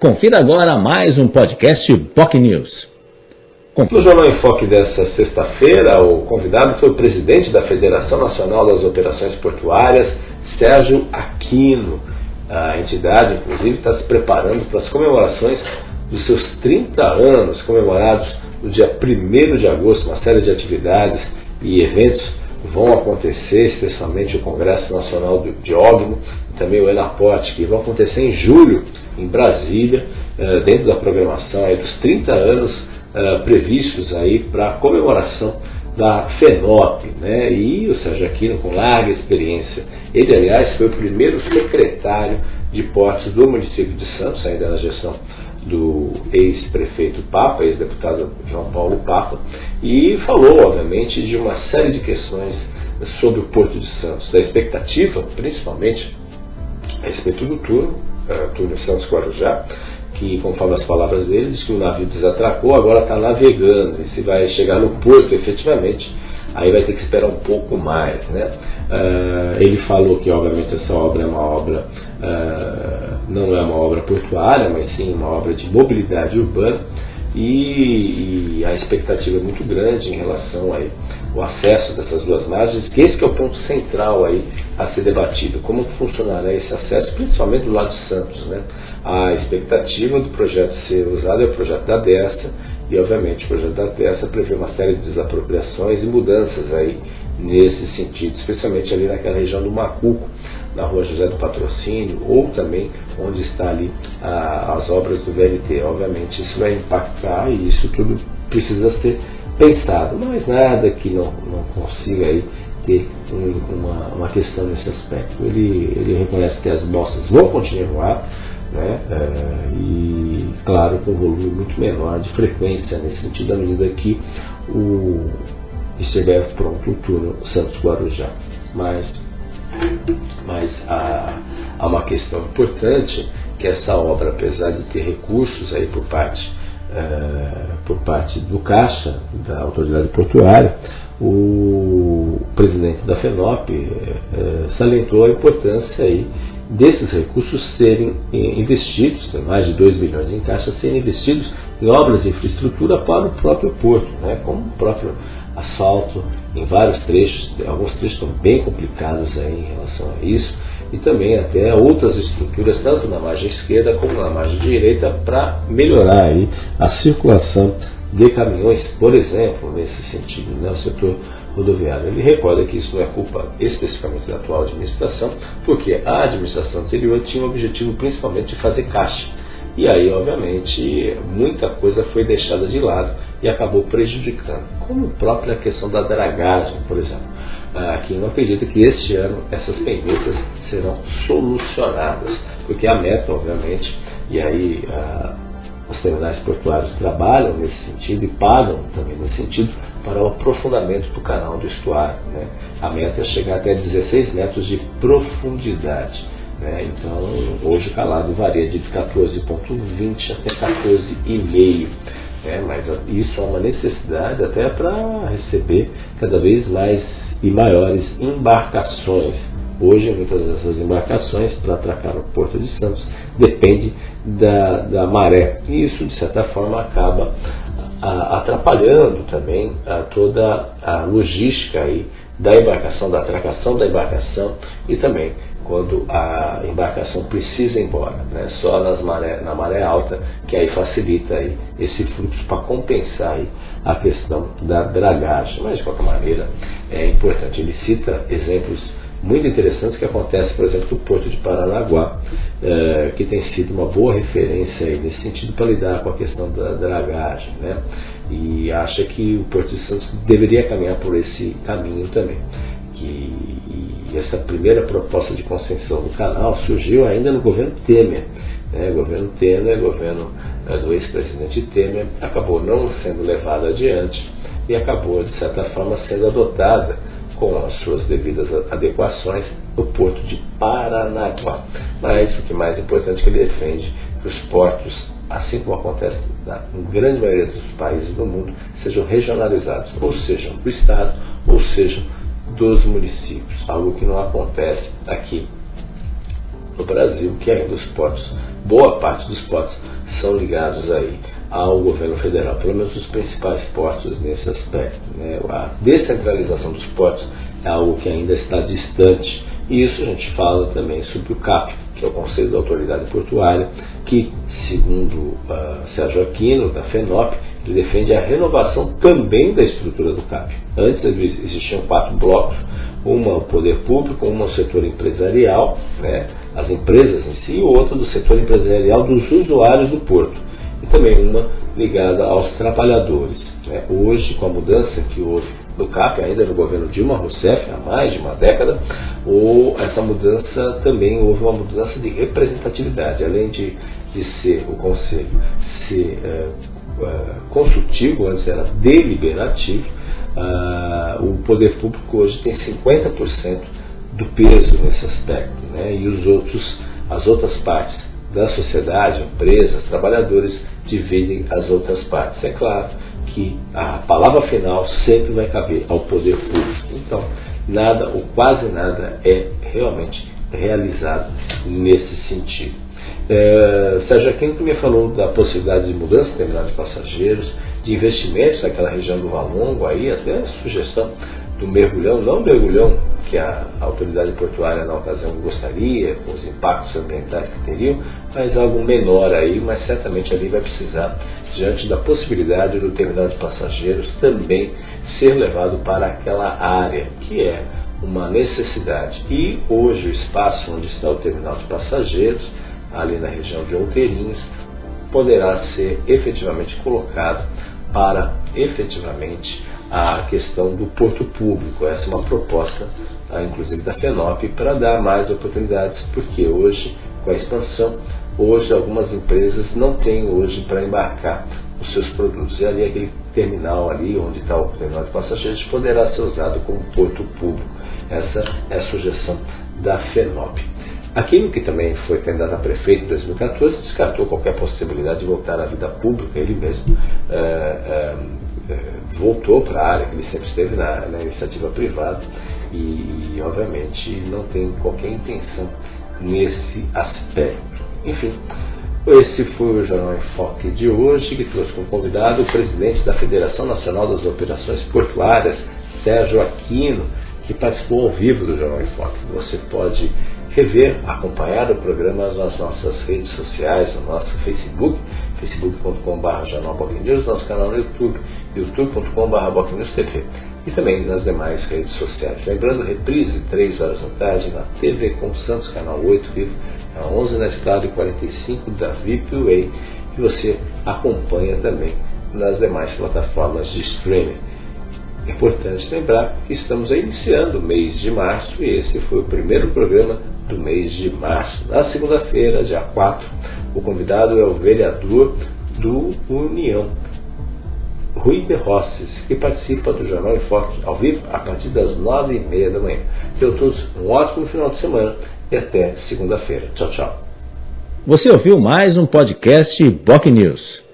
Confira agora mais um podcast POC News. No Jornal em Foque desta sexta-feira, o convidado foi o presidente da Federação Nacional das Operações Portuárias, Sérgio Aquino. A entidade, inclusive, está se preparando para as comemorações dos seus 30 anos, comemorados no dia 1 de agosto, uma série de atividades e eventos vão acontecer, especialmente o Congresso Nacional de Óbvio também o Enaporte, que vão acontecer em julho, em Brasília, eh, dentro da programação dos 30 anos eh, previstos aí para a comemoração da FENOP, né? E o Sérgio Aquino, com larga experiência, ele, aliás, foi o primeiro secretário de portos do município de Santos, ainda na gestão do ex-prefeito Papa, ex-deputado João Paulo Papa, e falou, obviamente, de uma série de questões sobre o Porto de Santos, da expectativa, principalmente a respeito do turno, uh, turno Santos Guarujá, que, conforme as palavras dele, diz que o navio desatracou, agora está navegando, e se vai chegar no porto efetivamente, aí vai ter que esperar um pouco mais. Né? Uh, ele falou que, obviamente, essa obra é uma obra, uh, não é uma obra portuária, mas sim uma obra de mobilidade urbana, e, e, a expectativa é muito grande em relação aí ao acesso dessas duas margens, que esse que é o ponto central aí a ser debatido, como funcionará esse acesso, principalmente do lado de Santos. Né? A expectativa do projeto ser usado é o projeto da Desta, e obviamente o projeto da Desta prevê uma série de desapropriações e mudanças aí nesse sentido, especialmente ali naquela região do Macuco, na rua José do Patrocínio, ou também onde está ali a, as obras do VLT. Obviamente isso vai impactar e isso tudo precisa ser pensado, mas nada que não, não consiga aí ter um, uma, uma questão nesse aspecto. Ele, ele reconhece que as mostras vão continuar, né, é, e claro com um volume muito menor de frequência nesse sentido, à medida que o estiver pronto o turno Santos Guarujá. Mas mas há, há uma questão importante que essa obra, apesar de ter recursos aí por parte, uh, por parte do Caixa, da autoridade portuária, o presidente da FENOP uh, salientou a importância aí desses recursos serem investidos, tem mais de 2 bilhões em caixa, serem investidos em obras de infraestrutura para o próprio porto, né, como o próprio asfalto em vários trechos, alguns trechos estão bem complicados aí em relação a isso, e também até outras estruturas, tanto na margem esquerda como na margem direita, para melhorar aí a circulação de caminhões, por exemplo, nesse sentido, né, o setor rodoviário. Ele recorda que isso não é culpa especificamente da atual administração, porque a administração anterior tinha o objetivo principalmente de fazer caixa e aí, obviamente, muita coisa foi deixada de lado e acabou prejudicando, como a própria questão da dragagem, por exemplo. Aqui não acredito que este ano essas pendências serão solucionadas, porque a meta, obviamente, e aí os terminais portuários trabalham nesse sentido e pagam também nesse sentido para o aprofundamento do canal do estuário. Né? A meta é chegar até 16 metros de profundidade. Né? Então, hoje o calado varia de 14,20 até 14,5. Né? Mas isso é uma necessidade até para receber cada vez mais e maiores embarcações. Hoje, muitas dessas embarcações para atracar no Porto de Santos depende da, da maré. E isso, de certa forma, acaba a, atrapalhando também a, toda a logística aí da embarcação, da atracação da embarcação e também quando a embarcação precisa ir embora, né? só nas maré, na maré alta, que aí facilita aí esse fluxo para compensar aí a questão da dragagem. Mas de qualquer maneira é importante. Ele cita exemplos muito interessantes que acontecem, por exemplo, no Porto de Paranaguá, é, que tem sido uma boa referência aí nesse sentido para lidar com a questão da dragagem. Né? E acha que o Porto de Santos deveria caminhar por esse caminho também. Que, e essa primeira proposta de concessão do canal surgiu ainda no governo Temer. Né? Governo Temer, governo é, do ex-presidente Temer, acabou não sendo levado adiante e acabou, de certa forma, sendo adotada com as suas devidas adequações o porto de Paranaguá. Mas o que mais importante é que ele defende que os portos, assim como acontece na grande maioria dos países do mundo, sejam regionalizados, ou sejam do Estado, ou sejam dos municípios, algo que não acontece aqui no Brasil, que ainda os portos, boa parte dos portos, são ligados aí ao governo federal, pelo menos os principais portos nesse aspecto. Né? A descentralização dos portos é algo que ainda está distante. E isso a gente fala também sobre o CAP, que é o Conselho da Autoridade Portuária, que, segundo uh, Sérgio Aquino, da FENOP, ele defende a renovação também da estrutura do CAP. Antes existiam quatro blocos, uma o poder público, uma o setor empresarial, né, as empresas em si, e outra do setor empresarial dos usuários do porto, também uma ligada aos trabalhadores. Né. Hoje, com a mudança que houve no CAP, ainda no governo Dilma Rousseff, há mais de uma década, ou essa mudança também houve uma mudança de representatividade, além de, de ser o conselho ser é, é, consultivo, antes era deliberativo, uh, o poder público hoje tem 50% do peso nesse aspecto, né? e os outros, as outras partes da sociedade, empresas, trabalhadores, dividem as outras partes. É claro que a palavra final sempre vai caber ao poder público. Então, nada ou quase nada é realmente realizado nesse sentido. É, Sérgio Aquino também falou da possibilidade de mudança de terminal de passageiros, de investimentos naquela região do Valongo, aí até a sugestão do mergulhão, não mergulhão que a autoridade portuária na ocasião gostaria, com os impactos ambientais que teriam, mas algo menor aí, mas certamente ali vai precisar, diante da possibilidade do terminal de passageiros também ser levado para aquela área, que é uma necessidade. E hoje o espaço onde está o terminal de passageiros, ali na região de Outeirinhos, poderá ser efetivamente colocado para efetivamente a questão do porto público. Essa é uma proposta, ah, inclusive da FENOP, para dar mais oportunidades, porque hoje, com a expansão, hoje algumas empresas não têm hoje para embarcar os seus produtos. E ali aquele terminal ali, onde está o terminal de passageiros, poderá ser usado como porto público. Essa é a sugestão da FENOP. Aquilo que também foi candidato a prefeito em 2014 descartou qualquer possibilidade de voltar à vida pública, ele mesmo é, é, voltou para a área que ele sempre esteve na, na iniciativa privada e, e, obviamente, não tem qualquer intenção nesse aspecto. Enfim, esse foi o Jornal em Foque de hoje, que trouxe como convidado o presidente da Federação Nacional das Operações Portuárias, Sérgio Aquino, que participou ao vivo do Jornal em Foque. Você pode rever, acompanhar o programa nas nossas redes sociais, no nosso Facebook, facebook.com.br Jornal News, nosso canal no YouTube, youtube.com.br TV e também nas demais redes sociais. Lembrando, reprise 3 horas da tarde na TV com Santos, canal 8, vivo, a 11 na Estado e 45 da VIPWay, que você acompanha também nas demais plataformas de streaming. Importante lembrar que estamos iniciando o mês de março e esse foi o primeiro programa do mês de março. Na segunda-feira, dia 4, o convidado é o vereador do União, Rui de Rosses, que participa do Jornal em Foque ao vivo a partir das nove e meia da manhã. Tenham todos um ótimo final de semana e até segunda-feira. Tchau, tchau. Você ouviu mais um podcast Boc News.